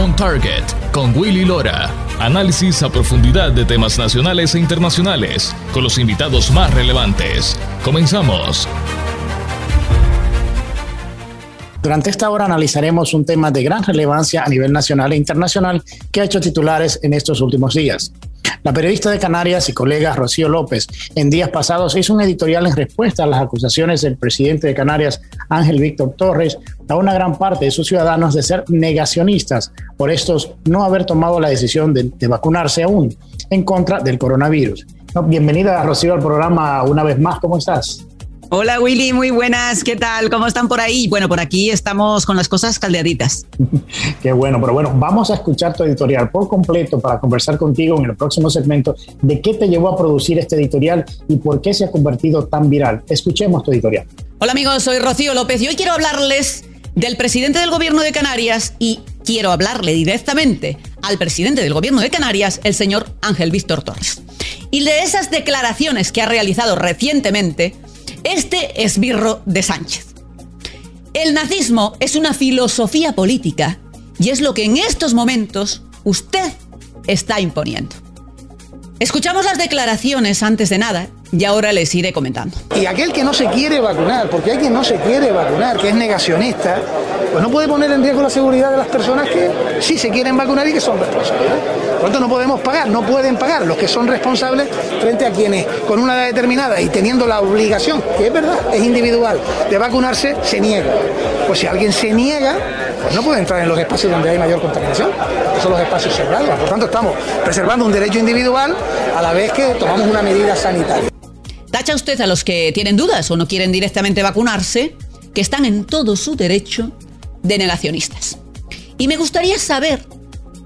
On Target con Willy Lora. Análisis a profundidad de temas nacionales e internacionales con los invitados más relevantes. Comenzamos. Durante esta hora analizaremos un tema de gran relevancia a nivel nacional e internacional que ha hecho titulares en estos últimos días. La periodista de Canarias y colega Rocío López en días pasados hizo un editorial en respuesta a las acusaciones del presidente de Canarias, Ángel Víctor Torres, a una gran parte de sus ciudadanos de ser negacionistas por estos no haber tomado la decisión de, vacunarse aún en contra del coronavirus. bienvenida, Rocío, al programa una vez más. ¿Cómo estás? Hola Willy, muy buenas, ¿qué tal? ¿Cómo están por ahí? Bueno, por aquí estamos con las cosas caldeaditas. Qué bueno, pero bueno, vamos a escuchar tu editorial por completo para conversar contigo en el próximo segmento de qué te llevó a producir este editorial y por qué se ha convertido tan viral. Escuchemos tu editorial. Hola amigos, soy Rocío López y hoy quiero hablarles del presidente del gobierno de Canarias y quiero hablarle directamente al presidente del gobierno de Canarias, el señor Ángel Víctor Torres. Y de esas declaraciones que ha realizado recientemente este esbirro de Sánchez. El nazismo es una filosofía política y es lo que en estos momentos usted está imponiendo. Escuchamos las declaraciones antes de nada y ahora les iré comentando. Y aquel que no se quiere vacunar, porque hay quien no se quiere vacunar, que es negacionista, pues no puede poner en riesgo la seguridad de las personas que sí se quieren vacunar y que son responsables. Por tanto, no podemos pagar, no pueden pagar los que son responsables frente a quienes con una edad determinada y teniendo la obligación, que es verdad, es individual, de vacunarse, se niega. Pues si alguien se niega, pues no puede entrar en los espacios donde hay mayor contaminación, que son los espacios cerrados. Por tanto, estamos preservando un derecho individual a la vez que tomamos una medida sanitaria. Tacha usted a los que tienen dudas o no quieren directamente vacunarse, que están en todo su derecho de negacionistas. Y me gustaría saber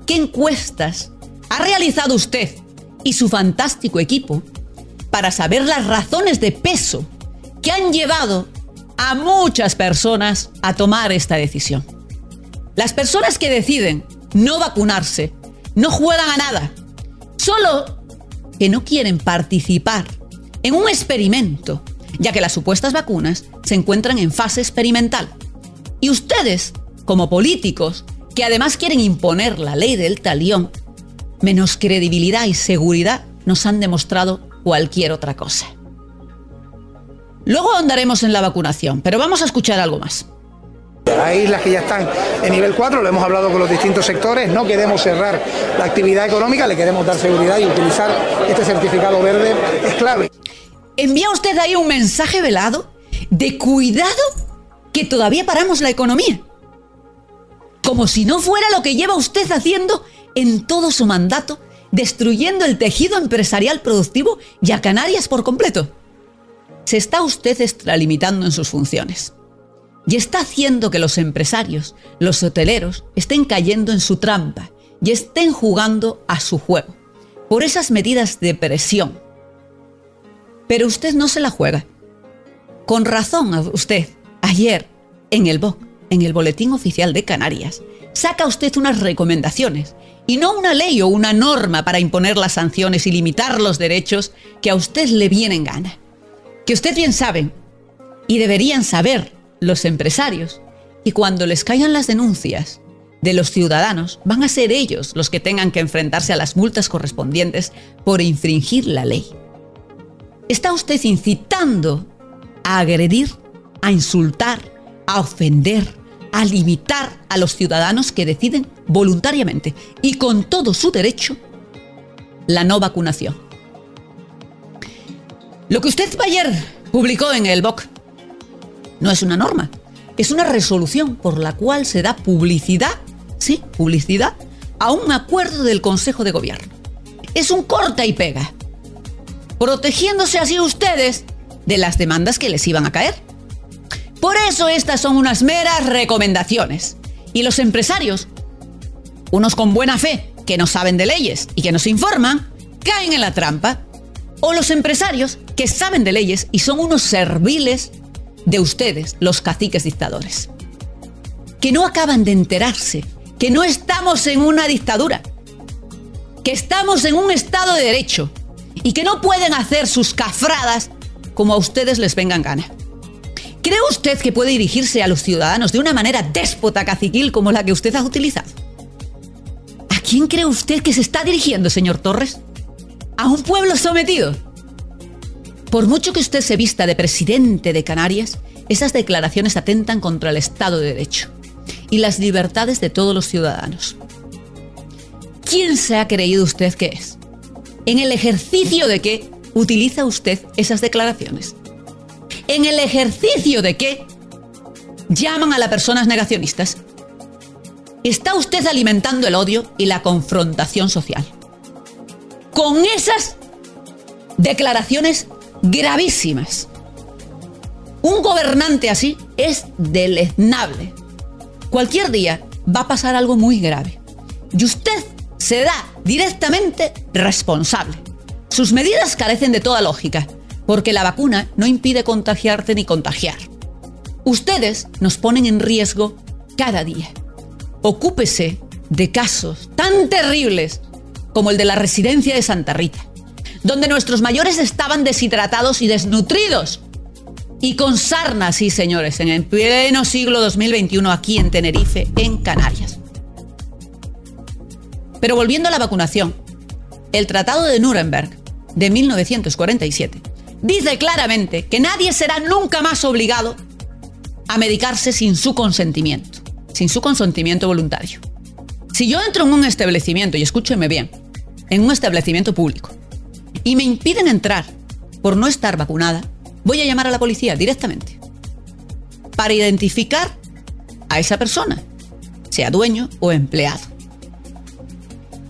qué encuestas ha realizado usted y su fantástico equipo para saber las razones de peso que han llevado a muchas personas a tomar esta decisión. Las personas que deciden no vacunarse no juegan a nada, solo que no quieren participar en un experimento, ya que las supuestas vacunas se encuentran en fase experimental. Y ustedes, como políticos, que además quieren imponer la ley del talión, menos credibilidad y seguridad nos han demostrado cualquier otra cosa. Luego andaremos en la vacunación, pero vamos a escuchar algo más. Hay islas que ya están en nivel 4, lo hemos hablado con los distintos sectores, no queremos cerrar la actividad económica, le queremos dar seguridad y utilizar este certificado verde es clave. ¿Envía usted ahí un mensaje velado de cuidado que todavía paramos la economía? Como si no fuera lo que lleva usted haciendo en todo su mandato, destruyendo el tejido empresarial productivo y a Canarias por completo. Se está usted extralimitando en sus funciones y está haciendo que los empresarios, los hoteleros, estén cayendo en su trampa y estén jugando a su juego por esas medidas de presión. Pero usted no se la juega. Con razón usted, ayer, en el BOC, en el Boletín Oficial de Canarias, saca usted unas recomendaciones y no una ley o una norma para imponer las sanciones y limitar los derechos que a usted le vienen gana. Que usted bien sabe, y deberían saber los empresarios y cuando les caigan las denuncias de los ciudadanos, van a ser ellos los que tengan que enfrentarse a las multas correspondientes por infringir la ley. Está usted incitando a agredir, a insultar, a ofender, a limitar a los ciudadanos que deciden voluntariamente y con todo su derecho la no vacunación. Lo que usted ayer publicó en el BOC no es una norma, es una resolución por la cual se da publicidad, sí, publicidad, a un acuerdo del Consejo de Gobierno. Es un corta y pega, protegiéndose así ustedes de las demandas que les iban a caer. Por eso estas son unas meras recomendaciones. Y los empresarios, unos con buena fe, que no saben de leyes y que nos informan, caen en la trampa. O los empresarios que saben de leyes y son unos serviles de ustedes, los caciques dictadores, que no acaban de enterarse que no estamos en una dictadura, que estamos en un Estado de Derecho y que no pueden hacer sus cafradas como a ustedes les vengan gana. ¿Cree usted que puede dirigirse a los ciudadanos de una manera déspota caciquil como la que usted ha utilizado? quién cree usted que se está dirigiendo, señor Torres? ¿A un pueblo sometido? Por mucho que usted se vista de presidente de Canarias, esas declaraciones atentan contra el Estado de Derecho y las libertades de todos los ciudadanos. ¿Quién se ha creído usted que es? ¿En el ejercicio de qué utiliza usted esas declaraciones? ¿En el ejercicio de qué llaman a las personas negacionistas? Está usted alimentando el odio y la confrontación social. Con esas declaraciones gravísimas. Un gobernante así es deleznable. Cualquier día va a pasar algo muy grave. Y usted se da directamente responsable. Sus medidas carecen de toda lógica, porque la vacuna no impide contagiarte ni contagiar. Ustedes nos ponen en riesgo cada día. Ocúpese de casos tan terribles como el de la residencia de Santa Rita, donde nuestros mayores estaban deshidratados y desnutridos. Y con sarna, sí, señores, en el pleno siglo 2021 aquí en Tenerife, en Canarias. Pero volviendo a la vacunación, el Tratado de Nuremberg de 1947 dice claramente que nadie será nunca más obligado a medicarse sin su consentimiento, sin su consentimiento voluntario. Si yo entro en un establecimiento, y escúcheme bien, en un establecimiento público, y me impiden entrar por no estar vacunada, voy a llamar a la policía directamente para identificar a esa persona, sea dueño o empleado,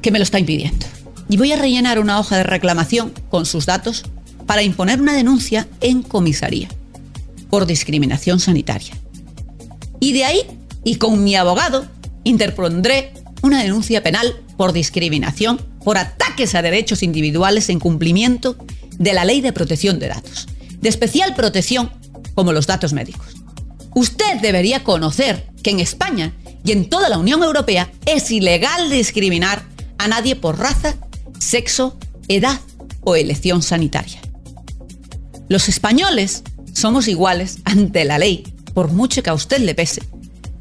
que me lo está impidiendo. Y voy a rellenar una hoja de reclamación con sus datos para imponer una denuncia en comisaría por discriminación sanitaria. Y de ahí, y con mi abogado, interpondré una denuncia penal por discriminación, por ataques a derechos individuales en cumplimiento de la Ley de Protección de Datos, de especial protección como los datos médicos. Usted debería conocer que en España y en toda la Unión Europea es ilegal discriminar a nadie por raza, sexo, edad o elección sanitaria. Los españoles somos iguales ante la ley, por mucho que a usted le pese,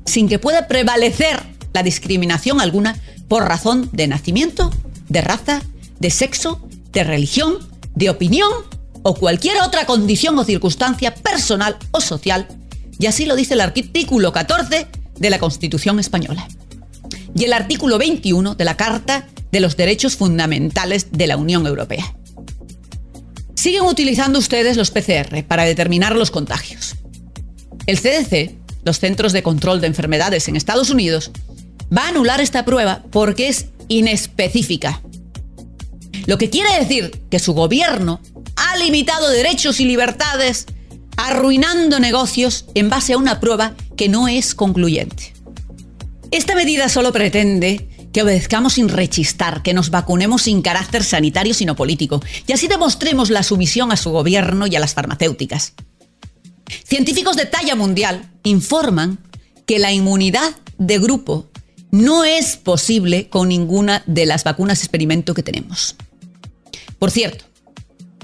sin que pueda prevalecer la discriminación alguna por razón de nacimiento, de raza, de sexo, de religión, de opinión o cualquier otra condición o circunstancia personal o social, y así lo dice el artículo 14 de la Constitución española y el artículo 21 de la Carta de los Derechos Fundamentales de la Unión Europea. Siguen utilizando ustedes los PCR para determinar los contagios. El CDC, los Centros de Control de Enfermedades en Estados Unidos, va a anular esta prueba porque es inespecífica. Lo que quiere decir que su gobierno ha limitado derechos y libertades, arruinando negocios en base a una prueba que no es concluyente. Esta medida solo pretende que obedezcamos sin rechistar, que nos vacunemos sin carácter sanitario sino político, y así demostremos la sumisión a su gobierno y a las farmacéuticas. Científicos de talla mundial informan que la inmunidad de grupo no es posible con ninguna de las vacunas experimento que tenemos. Por cierto,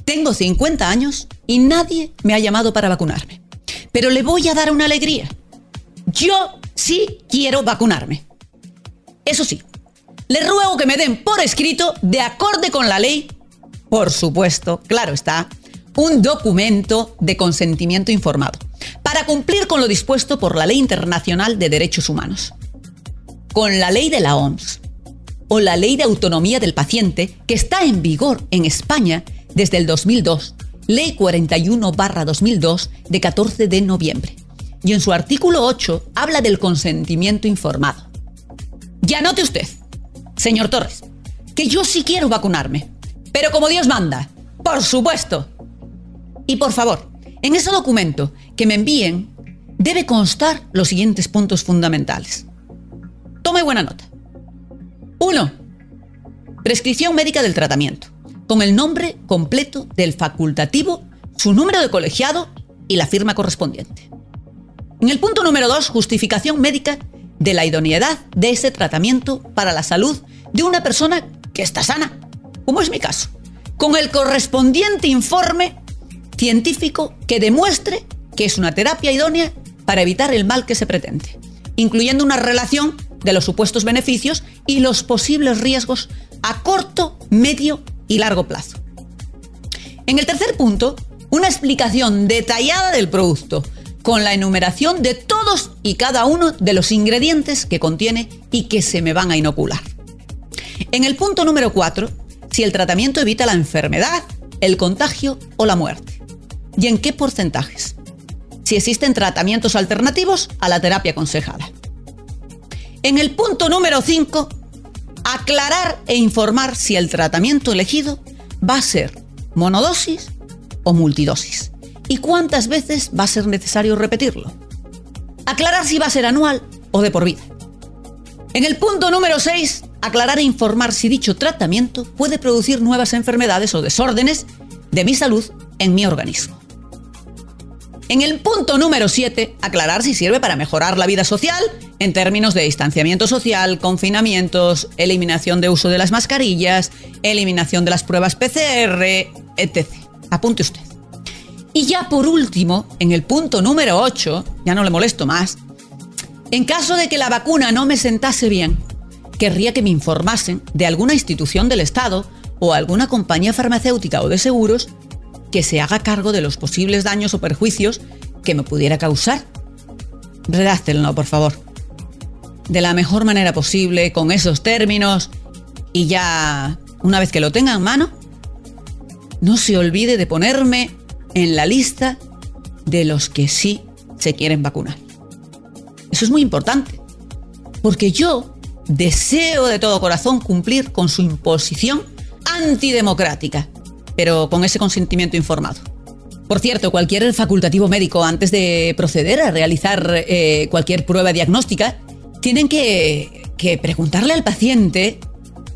tengo 50 años y nadie me ha llamado para vacunarme. Pero le voy a dar una alegría. Yo sí quiero vacunarme. Eso sí, le ruego que me den por escrito, de acorde con la ley, por supuesto, claro está, un documento de consentimiento informado, para cumplir con lo dispuesto por la Ley Internacional de Derechos Humanos, con la ley de la OMS o la Ley de Autonomía del Paciente, que está en vigor en España desde el 2002, Ley 41-2002 de 14 de noviembre. Y en su artículo 8 habla del consentimiento informado. Ya note usted, señor Torres, que yo sí quiero vacunarme, pero como Dios manda, por supuesto. Y por favor, en ese documento que me envíen debe constar los siguientes puntos fundamentales. Tome buena nota. 1. Prescripción médica del tratamiento, con el nombre completo del facultativo, su número de colegiado y la firma correspondiente. En el punto número 2, justificación médica de la idoneidad de ese tratamiento para la salud de una persona que está sana, como es mi caso, con el correspondiente informe científico que demuestre que es una terapia idónea para evitar el mal que se pretende, incluyendo una relación de los supuestos beneficios y los posibles riesgos a corto, medio y largo plazo. En el tercer punto, una explicación detallada del producto, con la enumeración de todos y cada uno de los ingredientes que contiene y que se me van a inocular. En el punto número 4, si el tratamiento evita la enfermedad, el contagio o la muerte. ¿Y en qué porcentajes? Si existen tratamientos alternativos a la terapia aconsejada. En el punto número 5, aclarar e informar si el tratamiento elegido va a ser monodosis o multidosis y cuántas veces va a ser necesario repetirlo. Aclarar si va a ser anual o de por vida. En el punto número 6, aclarar e informar si dicho tratamiento puede producir nuevas enfermedades o desórdenes de mi salud en mi organismo. En el punto número 7, aclarar si sirve para mejorar la vida social en términos de distanciamiento social, confinamientos, eliminación de uso de las mascarillas, eliminación de las pruebas PCR, etc. Apunte usted. Y ya por último, en el punto número 8, ya no le molesto más, en caso de que la vacuna no me sentase bien, querría que me informasen de alguna institución del Estado o alguna compañía farmacéutica o de seguros que se haga cargo de los posibles daños o perjuicios que me pudiera causar. Redáctenlo, por favor. De la mejor manera posible, con esos términos, y ya, una vez que lo tenga en mano, no se olvide de ponerme en la lista de los que sí se quieren vacunar. Eso es muy importante, porque yo deseo de todo corazón cumplir con su imposición antidemocrática, pero con ese consentimiento informado. Por cierto, cualquier facultativo médico, antes de proceder a realizar eh, cualquier prueba diagnóstica, tienen que, preguntarle al paciente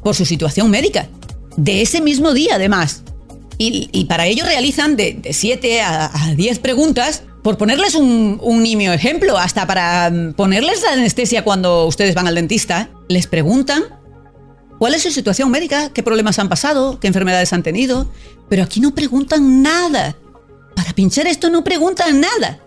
por su situación médica, de ese mismo día además. Y, para ello realizan de 7 a 10 preguntas por ponerles un, nimio ejemplo, hasta para mm, ponerles la anestesia cuando ustedes van al dentista, les preguntan cuál es su situación médica, qué problemas han pasado, qué enfermedades han tenido, pero aquí no preguntan nada. Para pinchar esto no preguntan nada.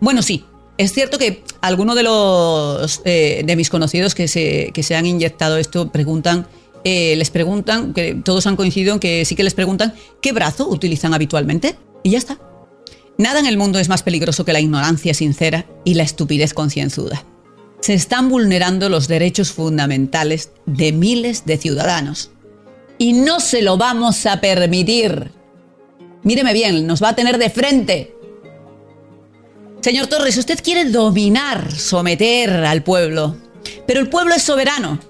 Bueno, sí, es cierto que algunos de los eh, de mis conocidos que se, que se han inyectado esto preguntan, eh, les preguntan, que todos han coincidido en que sí que les preguntan qué brazo utilizan habitualmente y ya está. Nada en el mundo es más peligroso que la ignorancia sincera y la estupidez concienzuda. Se están vulnerando los derechos fundamentales de miles de ciudadanos. Y no se lo vamos a permitir. Míreme bien, nos va a tener de frente. Señor Torres, usted quiere dominar, someter al pueblo, pero el pueblo es soberano.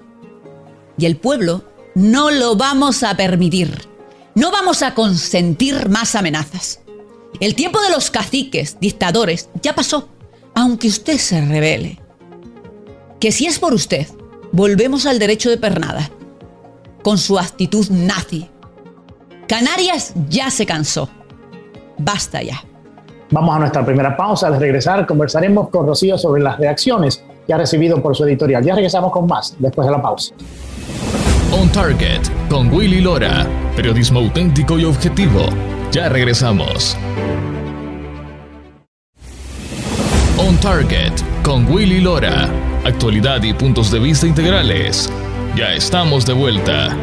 Y el pueblo no lo vamos a permitir. No vamos a consentir más amenazas. El tiempo de los caciques, dictadores, ya pasó, aunque usted se revele. Que si es por usted, volvemos al derecho de pernada, con su actitud nazi. Canarias ya se cansó. Basta ya. Vamos a nuestra primera pausa. Al regresar conversaremos con Rocío sobre las reacciones ha recibido por su editorial. Ya regresamos con más después de la pausa. On Target con Willy Lora. Periodismo auténtico y objetivo. Ya regresamos. On Target con Willy Lora. Actualidad y puntos de vista integrales. Ya estamos de vuelta.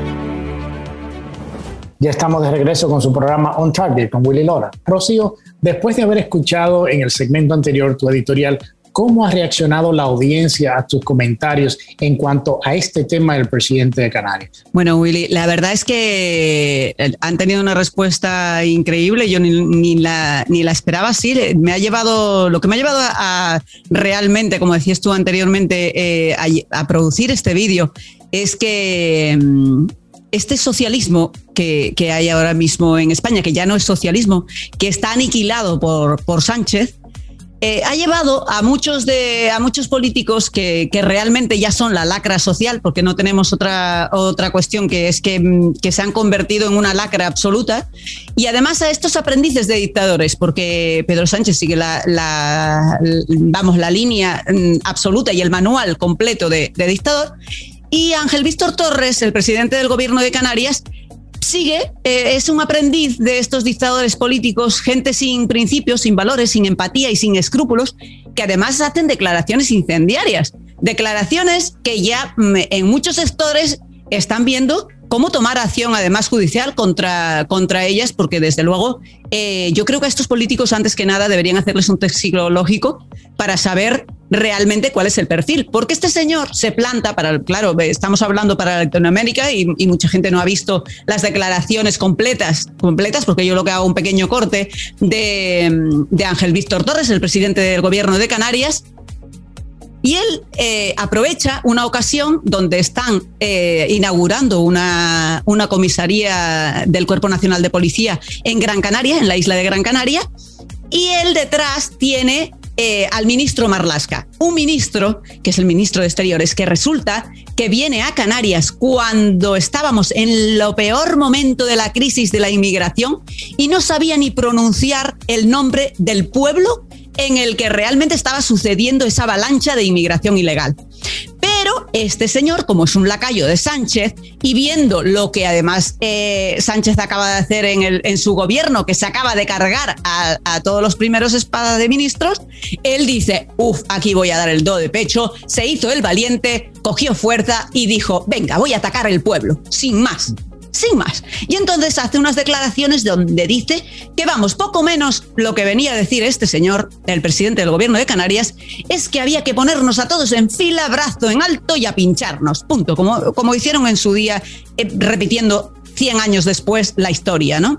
Ya estamos de regreso con su programa On Target con Willy Lora. Rocío, después de haber escuchado en el segmento anterior tu editorial ¿Cómo ha reaccionado la audiencia a tus comentarios en cuanto a este tema del presidente de Canarias? Bueno, Willy, la verdad es que eh, han tenido una respuesta increíble. Yo ni, la, ni la esperaba así. Me ha llevado, lo que me ha llevado a, realmente, como decías tú anteriormente, eh, a, producir este vídeo es que mm, este socialismo que, hay ahora mismo en España, que ya no es socialismo, que está aniquilado por, por Sánchez, eh, ha llevado a muchos, de, a muchos políticos que, realmente ya son la lacra social, porque no tenemos otra, otra cuestión que es que, mm, se han convertido en una lacra absoluta, y además a estos aprendices de dictadores, porque Pedro Sánchez sigue la, vamos, la línea mm, absoluta y el manual completo de, de dictador, y Ángel Víctor Torres, el presidente del gobierno de Canarias, sigue, eh, es un aprendiz de estos dictadores políticos, gente sin principios, sin valores, sin empatía y sin escrúpulos, que además hacen declaraciones incendiarias. declaraciones que ya mm, en muchos sectores están viendo cómo tomar acción, además judicial, contra, contra ellas, porque desde luego eh, yo creo que a estos políticos, antes que nada, deberían hacerles un test psicológico para saber realmente cuál es el perfil. Porque este señor se planta para, claro, estamos hablando para Latinoamérica y, mucha gente no ha visto las declaraciones completas, completas, porque yo lo que hago un pequeño corte de, de Ángel Víctor Torres, el presidente del gobierno de Canarias, y él eh, aprovecha una ocasión donde están eh, inaugurando una, una comisaría del Cuerpo Nacional de Policía en Gran Canaria, en la isla de Gran Canaria, y él detrás tiene eh, al ministro Marlasca, un ministro que es el ministro de Exteriores, que resulta que viene a Canarias cuando estábamos en lo peor momento de la crisis de la inmigración y no sabía ni pronunciar el nombre del pueblo en el que realmente estaba sucediendo esa avalancha de inmigración ilegal. Pero este señor, como es un lacayo de Sánchez, y viendo lo que además eh, Sánchez acaba de hacer en, su gobierno, que se acaba de cargar a, a todos los primeros espadas de ministros, él dice, uff, aquí voy a dar el do de pecho, se hizo el valiente, cogió fuerza y dijo, venga, voy a atacar el pueblo, sin más sin más. Y entonces hace unas declaraciones donde dice que vamos, poco menos lo que venía a decir este señor, el presidente del gobierno de Canarias, es que había que ponernos a todos en fila, brazo en alto y a pincharnos, punto, como, como hicieron en su día, eh, repitiendo 100 años después la historia, ¿no?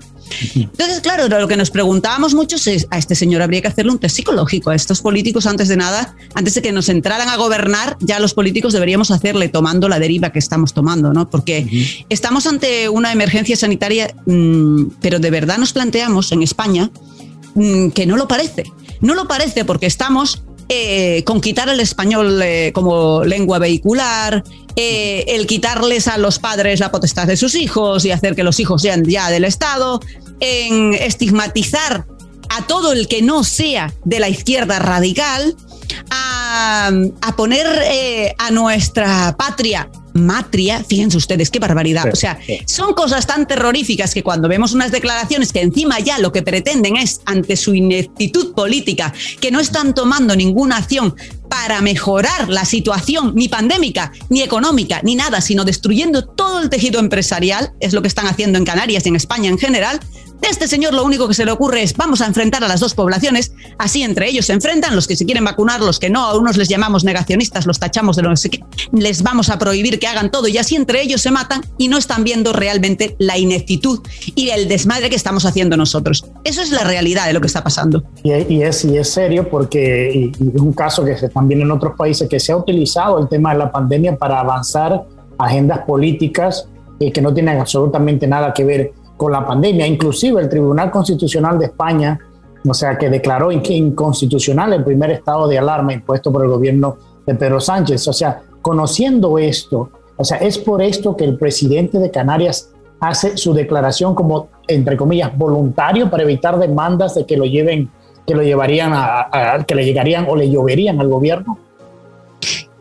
Entonces, claro, lo que nos preguntábamos muchos es, a este señor habría que hacerle un test psicológico, a estos políticos antes de nada, antes de que nos entraran a gobernar, ya los políticos deberíamos hacerle tomando la deriva que estamos tomando, ¿no? Porque estamos ante una emergencia sanitaria, mmm, pero de verdad nos planteamos en España mmm, que no lo parece. No lo parece porque estamos eh, con quitar el español eh, como lengua vehicular, eh, el quitarles a los padres la potestad de sus hijos y hacer que los hijos sean ya del Estado, en estigmatizar a todo el que no sea de la izquierda radical, a, poner a nuestra patria matria, fíjense ustedes, qué barbaridad. Sí, o sea, sí. son cosas tan terroríficas que cuando vemos unas declaraciones que encima ya lo que pretenden es, ante su ineptitud política, que no están tomando ninguna acción para mejorar la situación ni pandémica, ni económica, ni nada, sino destruyendo todo el tejido empresarial, es lo que están haciendo en Canarias y en España en general, de este señor lo único que se le ocurre es vamos a enfrentar a las dos poblaciones, así entre ellos se enfrentan, los que se quieren vacunar, los que no, a unos les llamamos negacionistas, los tachamos de lo que les vamos a prohibir que hagan todo y así entre ellos se matan y no están viendo realmente la ineptitud y el desmadre que estamos haciendo nosotros. Eso es la realidad de lo que está pasando. Y, es, y es serio porque es un caso que se, también en otros países que se ha utilizado el tema de la pandemia para avanzar agendas políticas eh, que no tienen absolutamente nada que ver con la pandemia. Inclusive el Tribunal Constitucional de España, o sea, que declaró inconstitucional el primer estado de alarma impuesto por el gobierno de Pedro Sánchez. O sea, conociendo esto, o sea, es por esto que el presidente de Canarias hace su declaración como, entre comillas, voluntario para evitar demandas de que lo lleven, que lo llevarían que le llegarían o le lloverían al gobierno.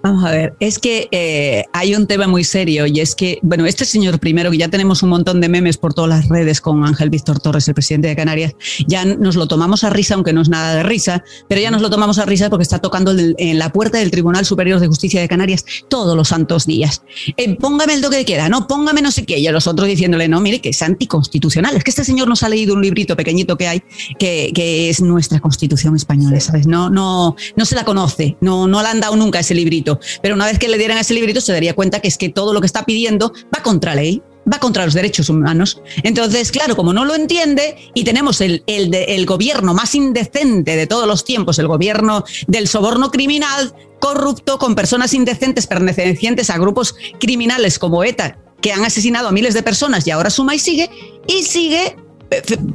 Vamos a ver, es que eh, hay un tema muy serio y es que, bueno, este señor primero, que ya tenemos un montón de memes por todas las redes con Ángel Víctor Torres, el presidente de Canarias, ya nos lo tomamos a risa, aunque no es nada de risa, pero ya nos lo tomamos a risa porque está tocando el, en la puerta del Tribunal Superior de Justicia de Canarias todos los santos días. Eh, póngame el toque de queda, no, póngame no sé qué, y a los otros diciéndole, no, mire, que es anticonstitucional. Es que este señor nos ha leído un librito pequeñito que hay, que, que es nuestra constitución española, ¿sabes? No, no, no se la conoce, no, no le han dado nunca ese librito pero una vez que le dieran ese librito se daría cuenta que es que todo lo que está pidiendo va contra ley va contra los derechos humanos. Entonces, claro, como no lo entiende y tenemos el, el, gobierno más indecente de todos los tiempos, el gobierno del soborno criminal, corrupto, con personas indecentes pertenecientes a grupos criminales como ETA, que han asesinado a miles de personas y ahora suma y sigue, y sigue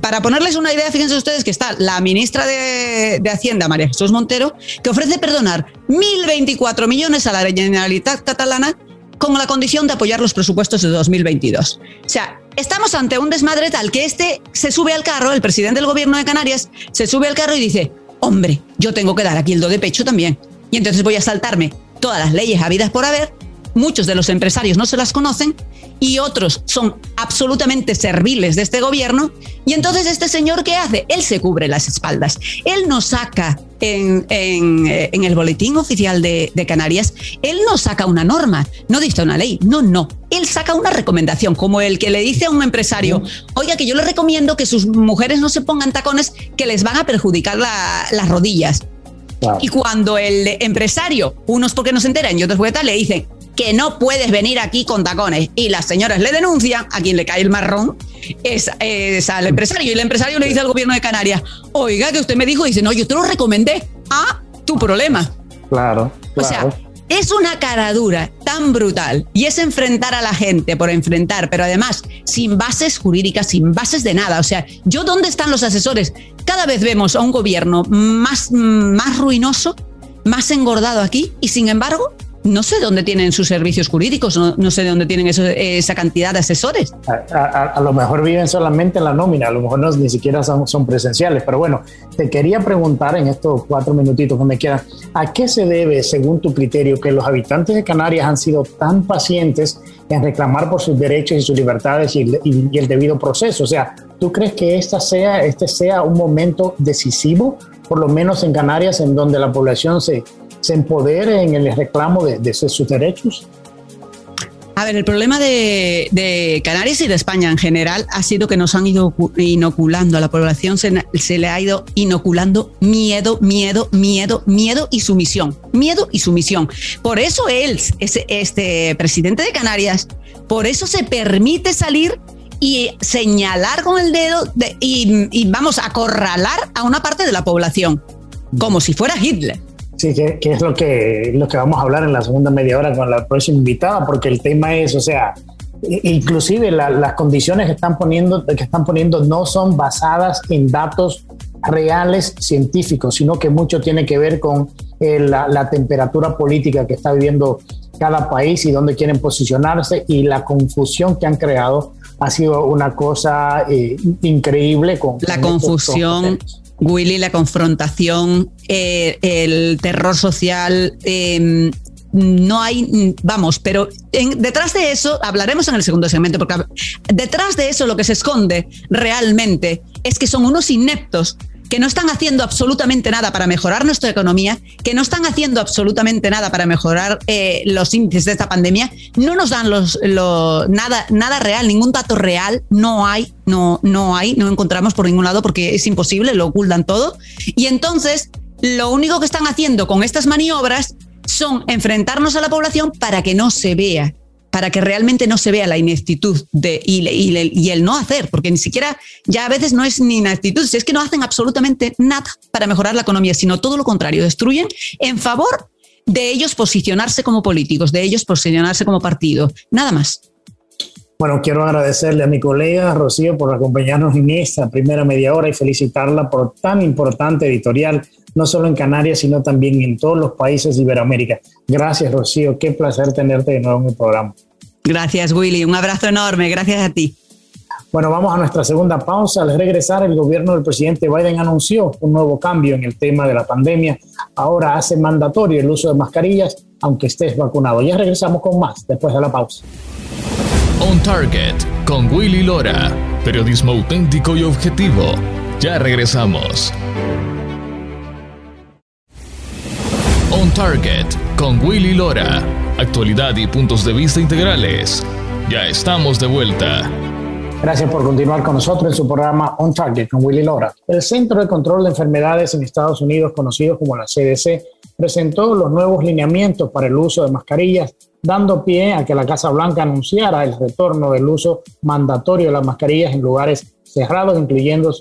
para ponerles una idea, fíjense ustedes que está la ministra de, de, Hacienda, María Jesús Montero, que ofrece perdonar 1.024 millones a la Generalitat catalana con la condición de apoyar los presupuestos de 2022. O sea, estamos ante un desmadre tal que este se sube al carro, el presidente del gobierno de Canarias, se sube al carro y dice, hombre, yo tengo que dar aquí el do de pecho también. Y entonces voy a saltarme todas las leyes habidas por haber muchos de los empresarios no se las conocen y otros son absolutamente serviles de este gobierno. Y entonces este señor, ¿qué hace? Él se cubre las espaldas. Él no saca en, eh, el boletín oficial de, de, Canarias, él no saca una norma, no dice una ley, no, no. Él saca una recomendación, como el que le dice a un empresario, oiga, que yo le recomiendo que sus mujeres no se pongan tacones que les van a perjudicar las rodillas. Y cuando el empresario, unos porque no se enteran y otros porque tal, le dicen, que no puedes venir aquí con tacones. Y las señoras le denuncian, a quien le cae el marrón es, al empresario. Y el empresario le dice al gobierno de Canarias, oiga, que usted me dijo, dice, no, yo te lo recomendé. a tu problema. Claro. O sea, es una cara dura tan brutal y es enfrentar a la gente por enfrentar, pero además sin bases jurídicas, sin bases de nada. O sea, yo, ¿dónde están los asesores? Cada vez vemos a un gobierno más, más ruinoso, más engordado aquí y sin embargo no sé dónde tienen sus servicios jurídicos, no, sé de dónde tienen esa cantidad de asesores. A, lo mejor viven solamente en la nómina, a lo mejor no, ni siquiera son, presenciales, pero bueno, te quería preguntar en estos cuatro minutitos que me quedan, ¿a qué se debe, según tu criterio, que los habitantes de Canarias han sido tan pacientes en reclamar por sus derechos y sus libertades y, el debido proceso? O sea, ¿tú crees que esta sea, este sea un momento decisivo, por lo menos en Canarias, en donde la población se se empodere en el reclamo de, sus derechos? A ver, el problema de, Canarias y de España en general ha sido que nos han ido inoculando a la población, se, se, le ha ido inoculando miedo, miedo, miedo, miedo y sumisión. Miedo y sumisión. Por eso él, este, este presidente de Canarias, por eso se permite salir y señalar con el dedo y, y vamos a acorralar a una parte de la población, como si fuera Hitler. Sí, que, es lo que, lo que vamos a hablar en la segunda media hora con la próxima invitada, porque el tema es, o sea, inclusive las condiciones que están, poniendo, que están poniendo no son basadas en datos reales científicos, sino que mucho tiene que ver con eh, la, temperatura política que está viviendo cada país y dónde quieren posicionarse y la confusión que han creado ha sido una cosa eh, increíble. Con, la confusión Willy, la confrontación, eh, el terror social. Em, no hay, vamos, pero detrás de eso, hablaremos en el segundo segmento, porque detrás de eso lo que se esconde realmente es que son unos ineptos que no están haciendo absolutamente nada para mejorar nuestra economía, que no están haciendo absolutamente nada para mejorar eh, los índices de esta pandemia, no nos dan nada, nada real, ningún dato real, no hay, no, no hay, no encontramos por ningún lado porque es imposible, lo ocultan todo. Y entonces, lo único que están haciendo con estas maniobras son enfrentarnos a la población para que no se vea para que realmente no se vea la ineptitud de, y, el no hacer, porque ni siquiera ya a veces no es ni ineptitud, es que no hacen absolutamente nada para mejorar la economía, sino todo lo contrario, destruyen en favor de ellos posicionarse como políticos, de ellos posicionarse como partido, nada más. Bueno, quiero agradecerle a mi colega Rocío por acompañarnos en esta primera media hora y felicitarla por tan importante editorial, no solo en Canarias, sino también en todos los países de Iberoamérica. Gracias, Rocío. Qué placer tenerte de nuevo en el programa. Gracias, Willy. Un abrazo enorme. Gracias a ti. Bueno, vamos a nuestra segunda pausa. Al regresar, el gobierno del presidente Biden anunció un nuevo cambio en el tema de la pandemia. Ahora hace mandatorio el uso de mascarillas, aunque estés vacunado. Ya regresamos con más después de la pausa. On Target con Willy Lora. Periodismo auténtico y objetivo. Ya regresamos. On Target con Willy Lora. Actualidad y puntos de vista integrales. Ya estamos de vuelta. Gracias por continuar con nosotros en su programa On Target con Willy Lora. El Centro de Control de Enfermedades en Estados Unidos, conocido como la CDC, presentó los nuevos lineamientos para el uso de mascarillas dando pie a que la Casa Blanca anunciara el retorno del uso mandatorio de las mascarillas en lugares cerrados, incluyendo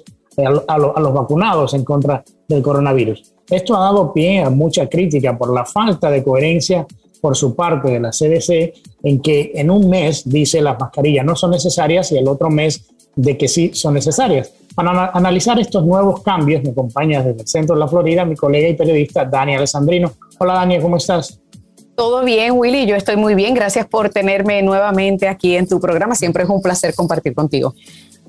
a, los vacunados en contra del coronavirus. Esto ha dado pie a mucha crítica por la falta de coherencia por su parte de la CDC en que en un mes dice las mascarillas no son necesarias y el otro mes de que sí son necesarias. Para analizar estos nuevos cambios me acompaña desde el centro de la Florida mi colega y periodista Dani Alessandrino. Hola Dani, ¿cómo estás? Todo bien, Willy, yo estoy muy bien. Gracias por tenerme nuevamente aquí en tu programa. Siempre es un placer compartir contigo.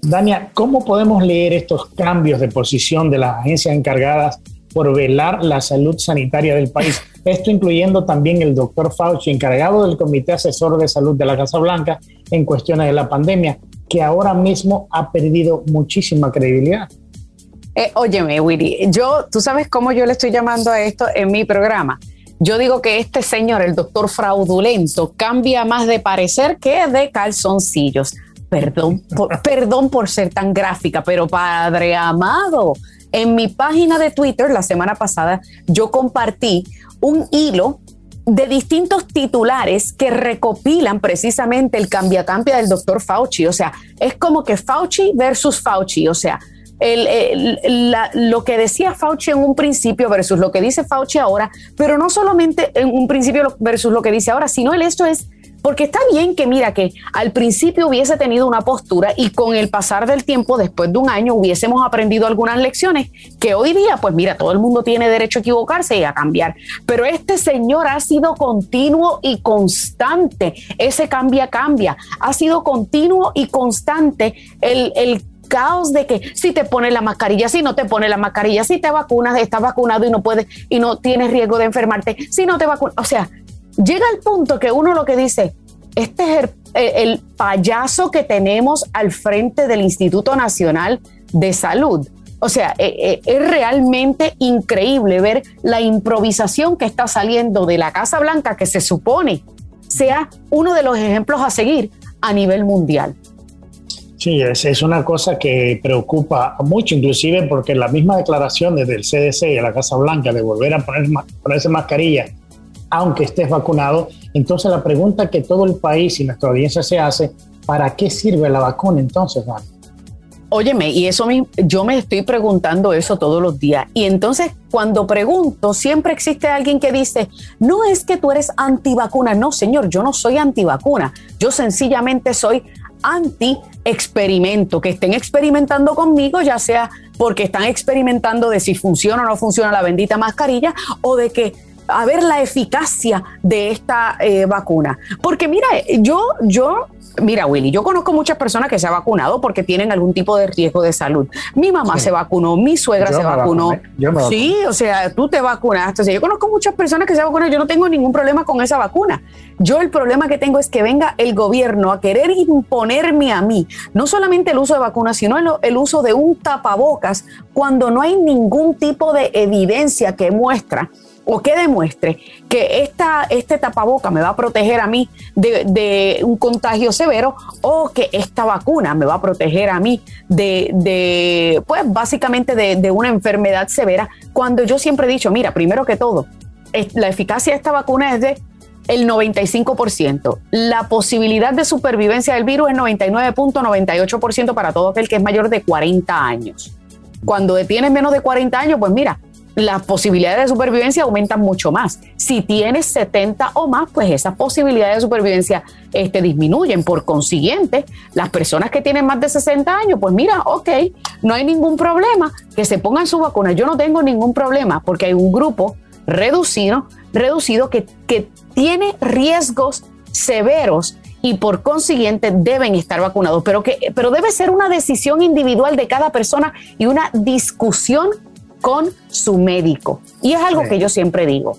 Dania, ¿cómo podemos leer estos cambios de posición de las agencias encargadas por velar la salud sanitaria del país. Esto incluyendo también el doctor Fauci, encargado del Comité Asesor de Salud de la Casa Blanca en cuestiones de la pandemia, que ahora mismo ha perdido muchísima credibilidad. Eh, óyeme, Willy, yo, tú sabes cómo yo le estoy llamando a esto en mi programa. Yo digo que este señor, el doctor fraudulento, cambia más de parecer que de calzoncillos. Perdón, perdón por ser tan gráfica, pero padre amado, en mi página de Twitter la semana pasada yo compartí un hilo de distintos titulares que recopilan precisamente el cambia cambia del doctor Fauci. O sea, es como que Fauci versus Fauci. O sea, lo que decía Fauci en un principio versus lo que dice Fauci ahora, pero no solamente en un principio versus lo que dice ahora, sino el esto es porque está bien que mira que al principio hubiese tenido una postura y con el pasar del tiempo, después de un año, hubiésemos aprendido algunas lecciones que hoy día, pues mira, todo el mundo tiene derecho a equivocarse y a cambiar. Pero este señor ha sido continuo y constante. Ese cambia, cambia. Ha sido continuo y constante el, el caos de que si te pones la mascarilla, si no te pones la mascarilla, si te vacunas, estás vacunado y no puedes y no tienes riesgo de enfermarte, si no te vacunas, o sea, llega el punto que uno lo que dice, este es el, payaso que tenemos al frente del Instituto Nacional de Salud. O sea, eh, eh, es realmente increíble ver la improvisación que está saliendo de la Casa Blanca, que se supone sea uno de los ejemplos a seguir a nivel mundial. Sí, es, una cosa que preocupa mucho, inclusive porque la misma declaración desde el CDC y la Casa Blanca de volver a poner, ponerse mascarilla aunque estés vacunado. Entonces la pregunta que todo el país y nuestra audiencia se hace, ¿para qué sirve la vacuna entonces, Juan? Óyeme, y eso yo me estoy preguntando eso todos los días. Y entonces cuando pregunto, siempre existe alguien que dice, no es que tú eres antivacuna. No, señor, yo no soy antivacuna. Yo sencillamente soy anti-experimento, que estén experimentando conmigo, ya sea porque están experimentando de si funciona o no funciona la bendita mascarilla o de que a ver la eficacia de esta eh, vacuna. Porque mira, yo, yo Mira, Willy, yo conozco muchas personas que se han vacunado porque tienen algún tipo de riesgo de salud. Mi mamá se vacunó, mi suegra se vacunó. sí, o sea, tú te vacunaste. O sea, yo conozco muchas personas que se vacunan. Yo no tengo ningún problema con esa vacuna. Yo el problema que tengo es que venga el gobierno a querer imponerme a mí, no solamente el uso de vacunas, sino el, el uso de un tapabocas cuando no hay ningún tipo de evidencia que muestra o que demuestre que esta, este tapaboca me va a proteger a mí de, un contagio severo o que esta vacuna me va a proteger a mí de, pues básicamente de, una enfermedad severa, cuando yo siempre he dicho, mira, primero que todo, la eficacia de esta vacuna es de el 95%. La posibilidad de supervivencia del virus es 99.98% para todo aquel que es mayor de 40 años. Cuando detienes menos de 40 años, pues mira, las posibilidades de supervivencia aumentan mucho más. Si tienes 70 o más, pues esas posibilidades de supervivencia este, disminuyen. Por consiguiente, las personas que tienen más de 60 años, pues mira, ok, no hay ningún problema que se pongan su vacuna. Yo no tengo ningún problema porque hay un grupo reducido, reducido que, que tiene riesgos severos y por consiguiente deben estar vacunados, pero que pero debe ser una decisión individual de cada persona y una discusión con su médico. Y es algo que yo siempre digo.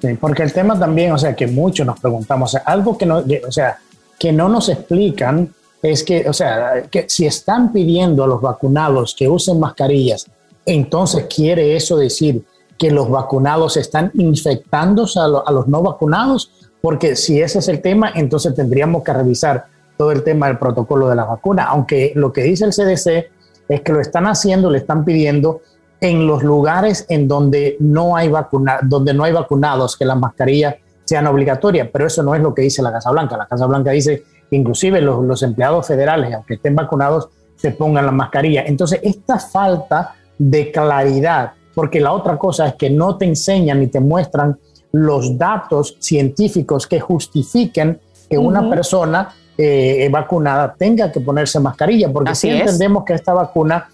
Sí, porque el tema también, o sea, que muchos nos preguntamos, algo que no, o sea, que no nos explican es que, o sea, que si están pidiendo a los vacunados que usen mascarillas, entonces quiere eso decir que los vacunados están infectándose a, a los no vacunados, porque si ese es el tema, entonces tendríamos que revisar todo el tema del protocolo de la vacuna, aunque lo que dice el CDC es que lo están haciendo, le están pidiendo en los lugares en donde no hay, vacuna, donde no hay vacunados, que las mascarillas sean obligatorias, pero eso no es lo que dice la Casa Blanca. La Casa Blanca dice que inclusive los, los empleados federales, aunque estén vacunados, se pongan la mascarilla. Entonces, esta falta de claridad, porque la otra cosa es que no te enseñan ni te muestran los datos científicos que justifiquen que una persona eh, vacunada tenga que ponerse mascarilla, porque si entendemos que esta vacuna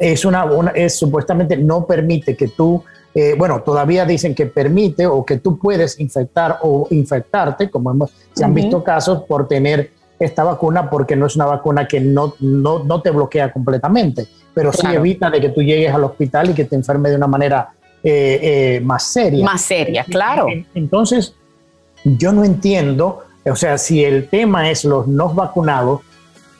es una, es supuestamente no permite que tú, eh, bueno, todavía dicen que permite o que tú puedes infectar o infectarte, como hemos, se han visto casos por tener esta vacuna porque no es una vacuna que no, no, no te bloquea completamente. pero sí evita de que tú llegues al hospital y que te enferme de una manera eh, eh, más seria. Más seria, claro. Entonces, yo no entiendo, o sea, si el tema es los no vacunados,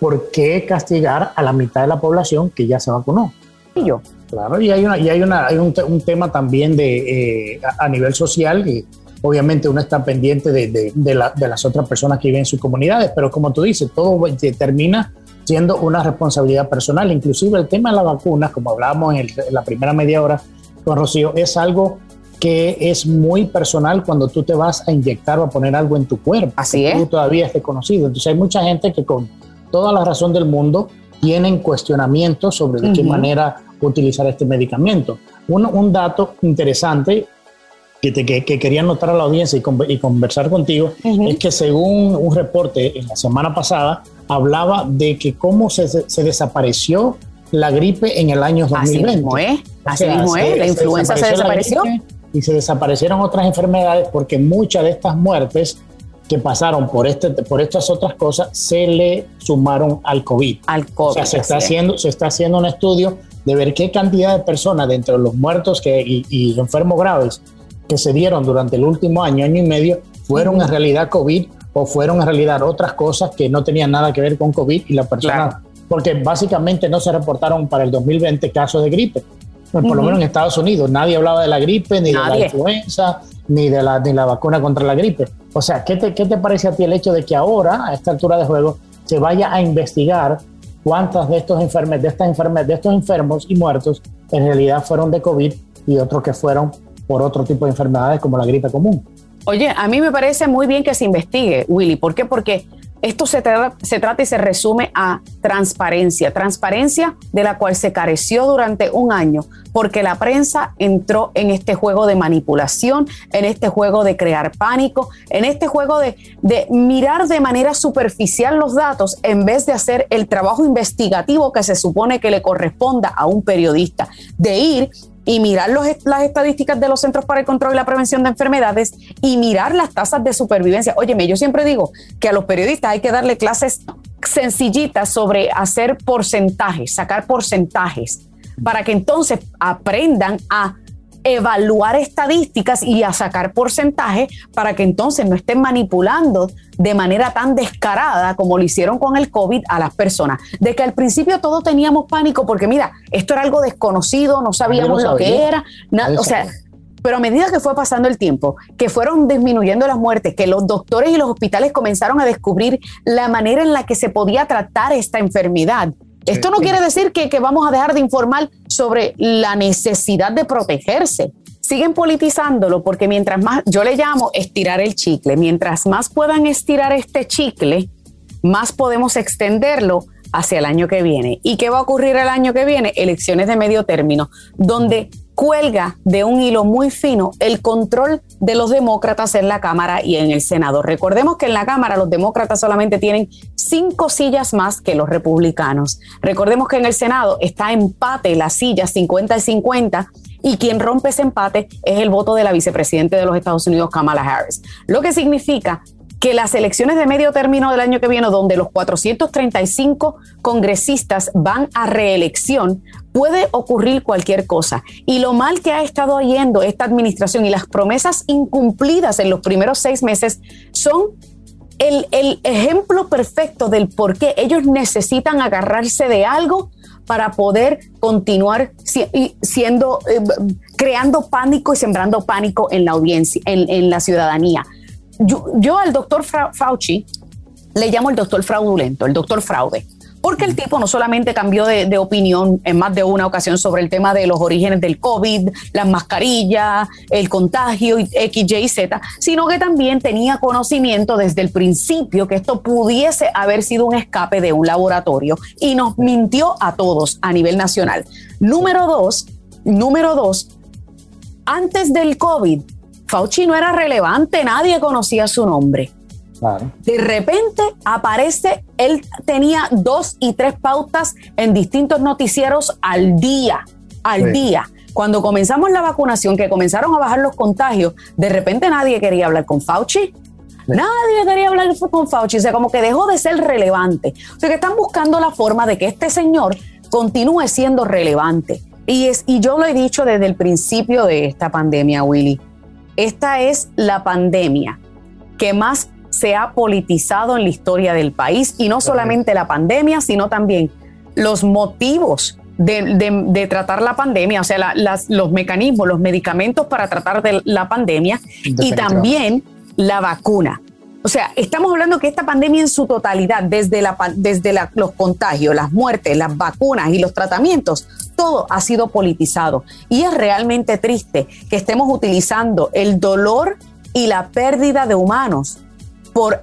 ¿por qué castigar a la mitad de la población que ya se vacunó? Y yo. Claro, y hay, una, y hay, una, hay un, tema también de, eh, a, nivel social y obviamente uno está pendiente de, de, las otras personas que viven en sus comunidades, pero como tú dices, todo termina siendo una responsabilidad personal. Inclusive el tema de las vacunas, como hablábamos en, la primera media hora con Rocío, es algo que es muy personal cuando tú te vas a inyectar o a poner algo en tu cuerpo. Así es. Tú todavía estés conocido. Entonces hay mucha gente que con toda la razón del mundo tienen cuestionamientos sobre de qué manera utilizar este medicamento. Un, un dato interesante que, te, que, quería anotar a la audiencia y, conversar contigo es que según un reporte en la semana pasada, hablaba de que cómo se, se desapareció la gripe en el año 2020. Así mismo es, así mismo es, la influenza se desapareció. Y se desaparecieron otras enfermedades porque muchas de estas muertes que pasaron por, este, por estas otras cosas se le sumaron al COVID. Al COVID. O sea, se está, haciendo, se está haciendo un estudio de ver qué cantidad de personas dentro de los muertos que, y, y enfermos graves que se dieron durante el último año, año y medio, fueron en realidad COVID o fueron en realidad otras cosas que no tenían nada que ver con COVID y la persona, porque básicamente no se reportaron para el 2020 casos de gripe, por lo menos en Estados Unidos, nadie hablaba de la gripe, ni de la influenza, ni de la, ni la vacuna contra la gripe. O sea, ¿qué te, ¿qué te parece a ti el hecho de que ahora, a esta altura de juego, se vaya a investigar cuántas de estos enfermos, de estas de estos enfermos y muertos en realidad fueron de COVID y otros que fueron por otro tipo de enfermedades como la gripe común. Oye, a mí me parece muy bien que se investigue, Willy. ¿Por qué? Porque esto se, trata y se resume a transparencia, transparencia de la cual se careció durante un año, porque la prensa entró en este juego de manipulación, en este juego de crear pánico, en este juego de, de mirar de manera superficial los datos en vez de hacer el trabajo investigativo que se supone que le corresponda a un periodista, de ir y mirar las estadísticas de los Centros para el Control y la Prevención de Enfermedades y mirar las tasas de supervivencia. Óyeme, yo siempre digo que a los periodistas hay que darle clases sencillitas sobre hacer porcentajes, sacar porcentajes, para que entonces aprendan a evaluar estadísticas y a sacar porcentaje para que entonces no estén manipulando de manera tan descarada como lo hicieron con el COVID a las personas. De que al principio todos teníamos pánico porque mira, esto era algo desconocido, no sabíamos lo que era, o sea, pero a medida que fue pasando el tiempo, que fueron disminuyendo las muertes, que los doctores y los hospitales comenzaron a descubrir la manera en la que se podía tratar esta enfermedad, esto no quiere decir que, vamos a dejar de informar sobre la necesidad de protegerse. Siguen politizándolo porque mientras más, yo le llamo estirar el chicle, mientras más puedan estirar este chicle, más podemos extenderlo hacia el año que viene. ¿Y qué va a ocurrir el año que viene? Elecciones de medio término, donde cuelga de un hilo muy fino el control de los demócratas en la Cámara y en el Senado. Recordemos que en la Cámara los demócratas solamente tienen cinco sillas más que los republicanos. Recordemos que en el Senado está empate las sillas 50 y 50 y quien rompe ese empate es el voto de la vicepresidenta de los Estados Unidos, Kamala Harris. Lo que significa que las elecciones de medio término del año que viene, donde los 435 congresistas van a reelección, puede ocurrir cualquier cosa. Y lo mal que ha estado yendo esta administración y las promesas incumplidas en los primeros seis meses son el, ejemplo perfecto del por qué ellos necesitan agarrarse de algo para poder continuar siendo, eh, creando pánico y sembrando pánico en la audiencia, en la ciudadanía yo, al doctor Fauci le llamo el doctor fraudulento, el doctor fraude. Porque el tipo no solamente cambió de, opinión en más de una ocasión sobre el tema de los orígenes del COVID, las mascarillas, el contagio, X, Y, Z, sino que también tenía conocimiento desde el principio que esto pudiese haber sido un escape de un laboratorio y nos mintió a todos a nivel nacional. Número dos, número dos, antes del COVID, Fauci no era relevante, nadie conocía su nombre. De repente aparece, él tenía dos y tres pautas en distintos noticieros al día, al día. Cuando comenzamos la vacunación, que comenzaron a bajar los contagios, de repente nadie quería hablar con Fauci. Nadie quería hablar con Fauci, o sea, como que dejó de ser relevante. O sea, que están buscando la forma de que este señor continúe siendo relevante. Y, es, y yo lo he dicho desde el principio de esta pandemia, Willy. Esta es la pandemia que más se ha politizado en la historia del país y no solamente la pandemia, sino también los motivos de, tratar la pandemia, o sea, los mecanismos, los medicamentos para tratar de la pandemia y también la vacuna. O sea, estamos hablando que esta pandemia en su totalidad, desde, la, desde los contagios, las muertes, las vacunas y los tratamientos, todo ha sido politizado. Y es realmente triste que estemos utilizando el dolor y la pérdida de humanos por,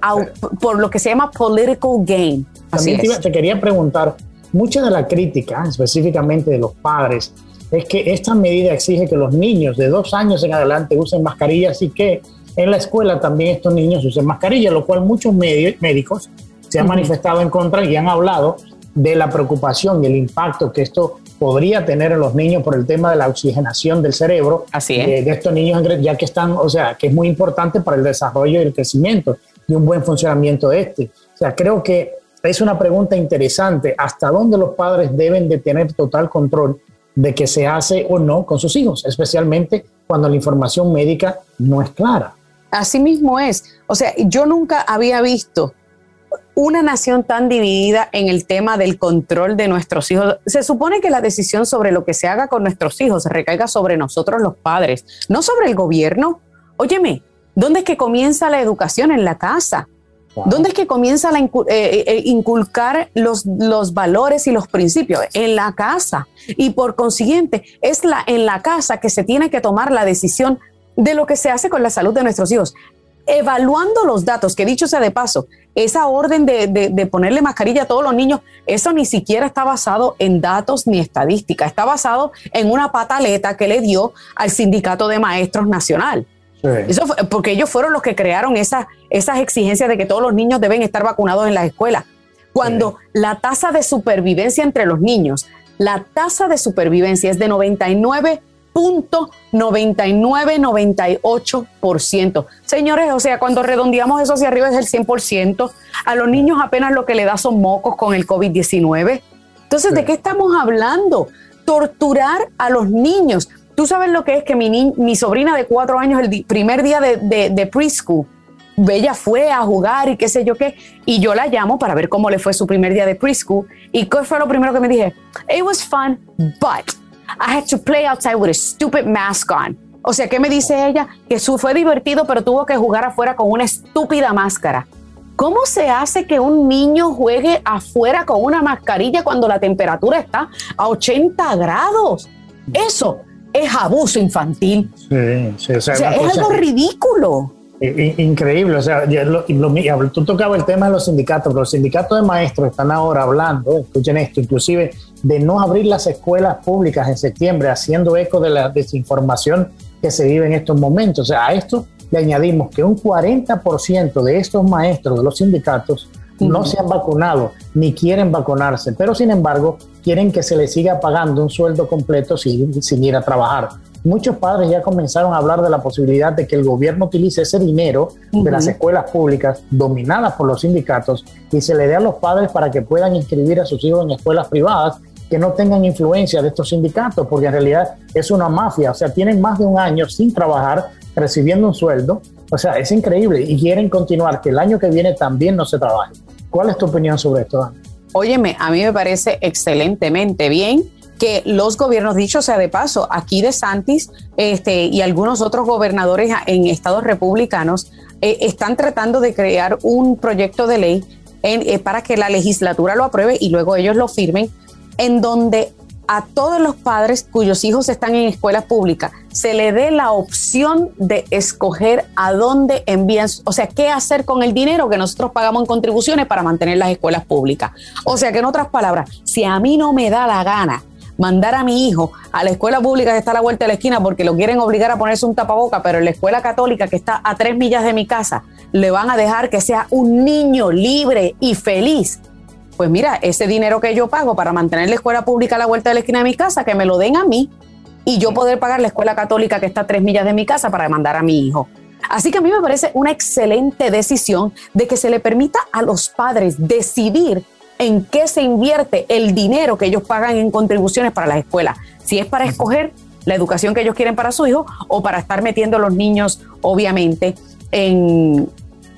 por lo que se llama political gain. También te, quería preguntar, mucha de la crítica, específicamente de los padres, es que esta medida exige que los niños de dos años en adelante usen mascarillas y que en la escuela también estos niños usen mascarillas, lo cual muchos médicos se han manifestado en contra y han hablado de la preocupación y el impacto que esto podría tener en los niños por el tema de la oxigenación del cerebro Así de, de, estos niños ya que están, o sea, que es muy importante para el desarrollo y el crecimiento y un buen funcionamiento de este. O sea, creo que es una pregunta interesante, ¿hasta dónde los padres deben de tener total control de que se hace o no con sus hijos, especialmente cuando la información médica no es clara? Así mismo es. O sea, yo nunca había visto una nación tan dividida en el tema del control de nuestros hijos. Se supone que la decisión sobre lo que se haga con nuestros hijos recaiga sobre nosotros los padres, no sobre el gobierno. Óyeme, ¿dónde es que comienza la educación en la casa? ¿Dónde es que comienza a eh, eh, eh, inculcar los, los valores y los principios? En la casa. Y por consiguiente, es la, en la casa que se tiene que tomar la decisión de lo que se hace con la salud de nuestros hijos. Evaluando los datos, que dicho sea de paso, esa orden de, de, ponerle mascarilla a todos los niños, eso ni siquiera está basado en datos ni estadística, está basado en una pataleta que le dio al Sindicato de Maestros Nacional. Eso porque ellos fueron los que crearon esas, esas exigencias de que todos los niños deben estar vacunados en las escuelas. Cuando la tasa de supervivencia entre los niños, la tasa de supervivencia es de 99.9998%. Señores, o sea, cuando redondeamos eso hacia arriba es el 100%. A los niños apenas lo que le da son mocos con el COVID-19. Entonces, ¿de qué estamos hablando? Torturar a los niños. Tú sabes lo que es que mi, mi sobrina de cuatro años, el primer día de, de, preschool, ella fue a jugar y qué sé yo qué, y yo la llamo para ver cómo le fue su primer día de preschool. ¿Y qué fue lo primero que me dije? It was fun, but I had to play outside with a stupid mask on. O sea, ¿qué me dice ella? Que su fue divertido, pero tuvo que jugar afuera con una estúpida máscara. ¿Cómo se hace que un niño juegue afuera con una mascarilla cuando la temperatura está a 80 grados? Eso es abuso infantil. Sí, sí, o sea, es algo ridículo. Increíble, o sea, tú tocabas el tema de los sindicatos, pero los sindicatos de maestros están ahora hablando, escuchen esto, inclusive de no abrir las escuelas públicas en septiembre, haciendo eco de la desinformación que se vive en estos momentos. O sea, a esto le añadimos que un 40% de estos maestros de los sindicatos no se han vacunado ni quieren vacunarse, pero sin embargo quieren que se les siga pagando un sueldo completo sin, sin ir a trabajar. Muchos padres ya comenzaron a hablar de la posibilidad de que el gobierno utilice ese dinero de las escuelas públicas dominadas por los sindicatos y se le dé a los padres para que puedan inscribir a sus hijos en escuelas privadas que no tengan influencia de estos sindicatos, porque en realidad es una mafia, o sea, tienen más de un año sin trabajar, recibiendo un sueldo, o sea, es increíble y quieren continuar que el año que viene también no se trabaje. ¿Cuál es tu opinión sobre esto, Óyeme, a mí me parece excelentemente bien que los gobiernos, dicho sea de paso, aquí de Santis este, y algunos otros gobernadores en estados republicanos eh, están tratando de crear un proyecto de ley eh, para que la legislatura lo apruebe y luego ellos lo firmen, en donde a todos los padres cuyos hijos están en escuelas públicas se le dé la opción de escoger a dónde envían, o sea, qué hacer con el dinero que nosotros pagamos en contribuciones para mantener las escuelas públicas. O sea, que en otras palabras, si a mí no me da la gana mandar a mi hijo a la escuela pública que está a la vuelta de la esquina porque lo quieren obligar a ponerse un tapaboca, pero en la escuela católica que está a tres millas de mi casa, le van a dejar que sea un niño libre y feliz pues mira, ese dinero que yo pago para mantener la escuela pública a la vuelta de la esquina de mi casa, que me lo den a mí y yo poder pagar la escuela católica que está a tres millas de mi casa para mandar a mi hijo. Así que a mí me parece una excelente decisión de que se le permita a los padres decidir en qué se invierte el dinero que ellos pagan en contribuciones para las escuelas. Si es para escoger la educación que ellos quieren para su hijo o para estar metiendo a los niños, obviamente, en,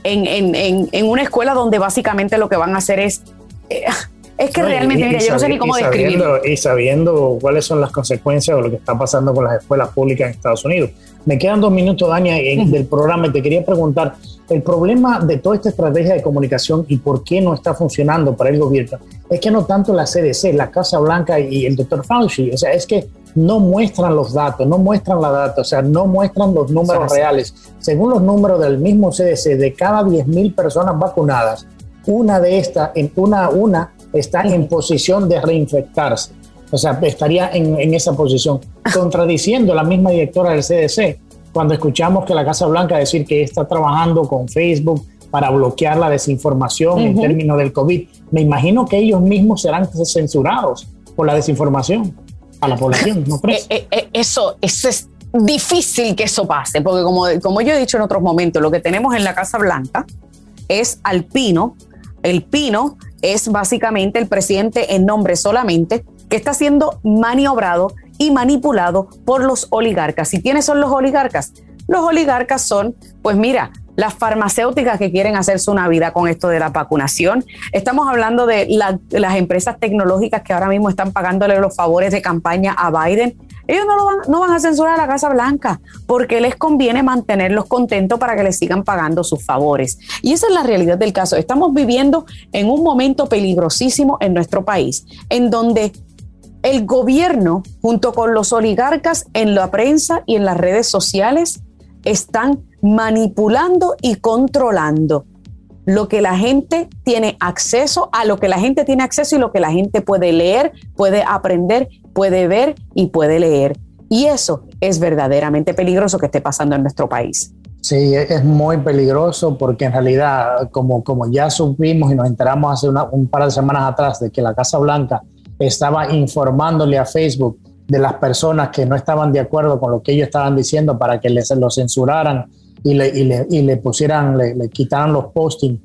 en, una escuela donde básicamente lo que van a hacer es... Eh, es que realmente, mira, yo no sé ni cómo describirlo. Y sabiendo cuáles son las consecuencias de lo que está pasando con las escuelas públicas en Estados Unidos. Me quedan dos minutos, Dania, en, del programa. Y te quería preguntar, el problema de toda esta estrategia de comunicación y por qué no está funcionando para el gobierno es que no tanto la CDC, la Casa Blanca y el doctor Fauci, o sea, es que no muestran los datos, no muestran la data, o sea, no muestran los números reales. Según los números del mismo CDC, de cada 10.000 personas vacunadas, una de estas, una, una está en posición de reinfectarse. O sea, estaría en, en esa posición, contradiciendo la misma directora del CDC cuando escuchamos que la Casa Blanca decir que está trabajando con Facebook para bloquear la desinformación en términos del COVID. Me imagino que ellos mismos serán censurados por la desinformación a la población, ¿no crees? Eh, eh, eh, eso, eso es difícil que eso pase, porque como, como yo he dicho en otros momentos, lo que tenemos en la Casa Blanca es al Pino. El Pino es básicamente el presidente en nombre solamente que está siendo maniobrado y manipulado por los oligarcas. ¿Y quiénes son los oligarcas? Los oligarcas son, pues mira, las farmacéuticas que quieren hacerse una vida con esto de la vacunación. Estamos hablando de las empresas tecnológicas que ahora mismo están pagándole los favores de campaña a Biden. Ellos no, van, no van a censurar a la Casa Blanca porque les conviene mantenerlos contentos para que les sigan pagando sus favores. Y esa es la realidad del caso. Estamos viviendo en un momento peligrosísimo en nuestro país, en donde el gobierno, junto con los oligarcas en la prensa y en las redes sociales, están manipulando y controlando lo que la gente tiene acceso, a lo que la gente tiene acceso y lo que la gente puede leer, puede aprender, puede ver y puede leer. Y eso es verdaderamente peligroso que esté pasando en nuestro país. Sí, es muy peligroso porque en realidad, como, como ya supimos y nos enteramos hace un par de semanas atrás de que la Casa Blanca estaba informándole a Facebook de las personas que no estaban de acuerdo con lo que ellos estaban diciendo para que les lo censuraran y le, y le, y le pusieran, le, le, quitaran los postings,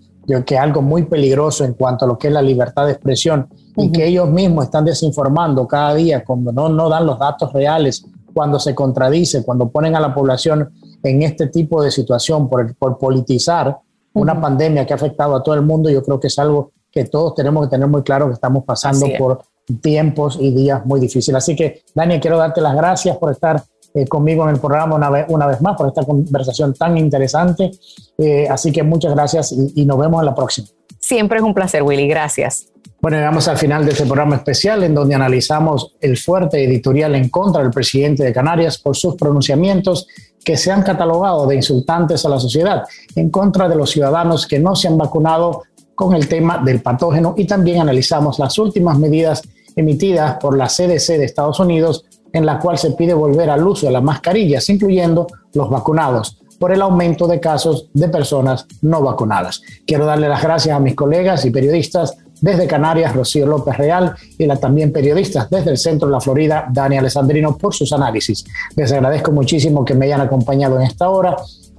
que es algo muy peligroso en cuanto a lo que es la libertad de expresión y que ellos mismos están desinformando cada día cuando no, no dan los datos reales, cuando se contradice, cuando ponen a la población en este tipo de situación por, por politizar una pandemia que ha afectado a todo el mundo, yo creo que es algo que todos tenemos que tener muy claro que estamos pasando por tiempos y días muy difíciles. Así que, Dani, quiero darte las gracias por estar eh, conmigo en el programa una vez, una vez más, por esta conversación tan interesante. Eh, así que muchas gracias y, nos vemos en la próxima. Siempre es un placer, Willy. Gracias. Bueno, llegamos al final de este programa especial en donde analizamos el fuerte editorial en contra del presidente de Canarias por sus pronunciamientos que se han catalogado de insultantes a la sociedad, en contra de los ciudadanos que no se han vacunado con el tema del patógeno y también analizamos las últimas medidas emitidas por la CDC de Estados Unidos en la cual se pide volver al uso de las mascarillas, incluyendo los vacunados, por el aumento de casos de personas no vacunadas. Quiero darle las gracias a mis colegas y periodistas desde Canarias, Rocío López Real, y la también periodistas desde el centro de la Florida, Dani Alessandrino, por sus análisis. Les agradezco muchísimo que me hayan acompañado en esta hora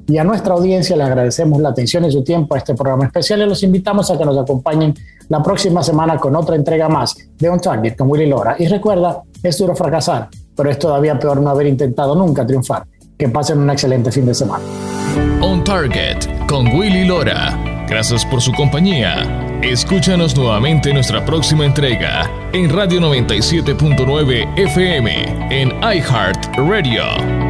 y a nuestra audiencia le agradecemos la atención y su tiempo a este programa especial y los invitamos a que nos acompañen la próxima semana con otra entrega más de On Target con Willy Lora. Y recuerda, es duro fracasar, pero es todavía peor no haber intentado nunca triunfar. Que pasen un excelente fin de semana. On Target con Willy Lora. Gracias por su compañía. Escúchanos nuevamente en nuestra próxima entrega en Radio 97.9 FM en iHeart Radio.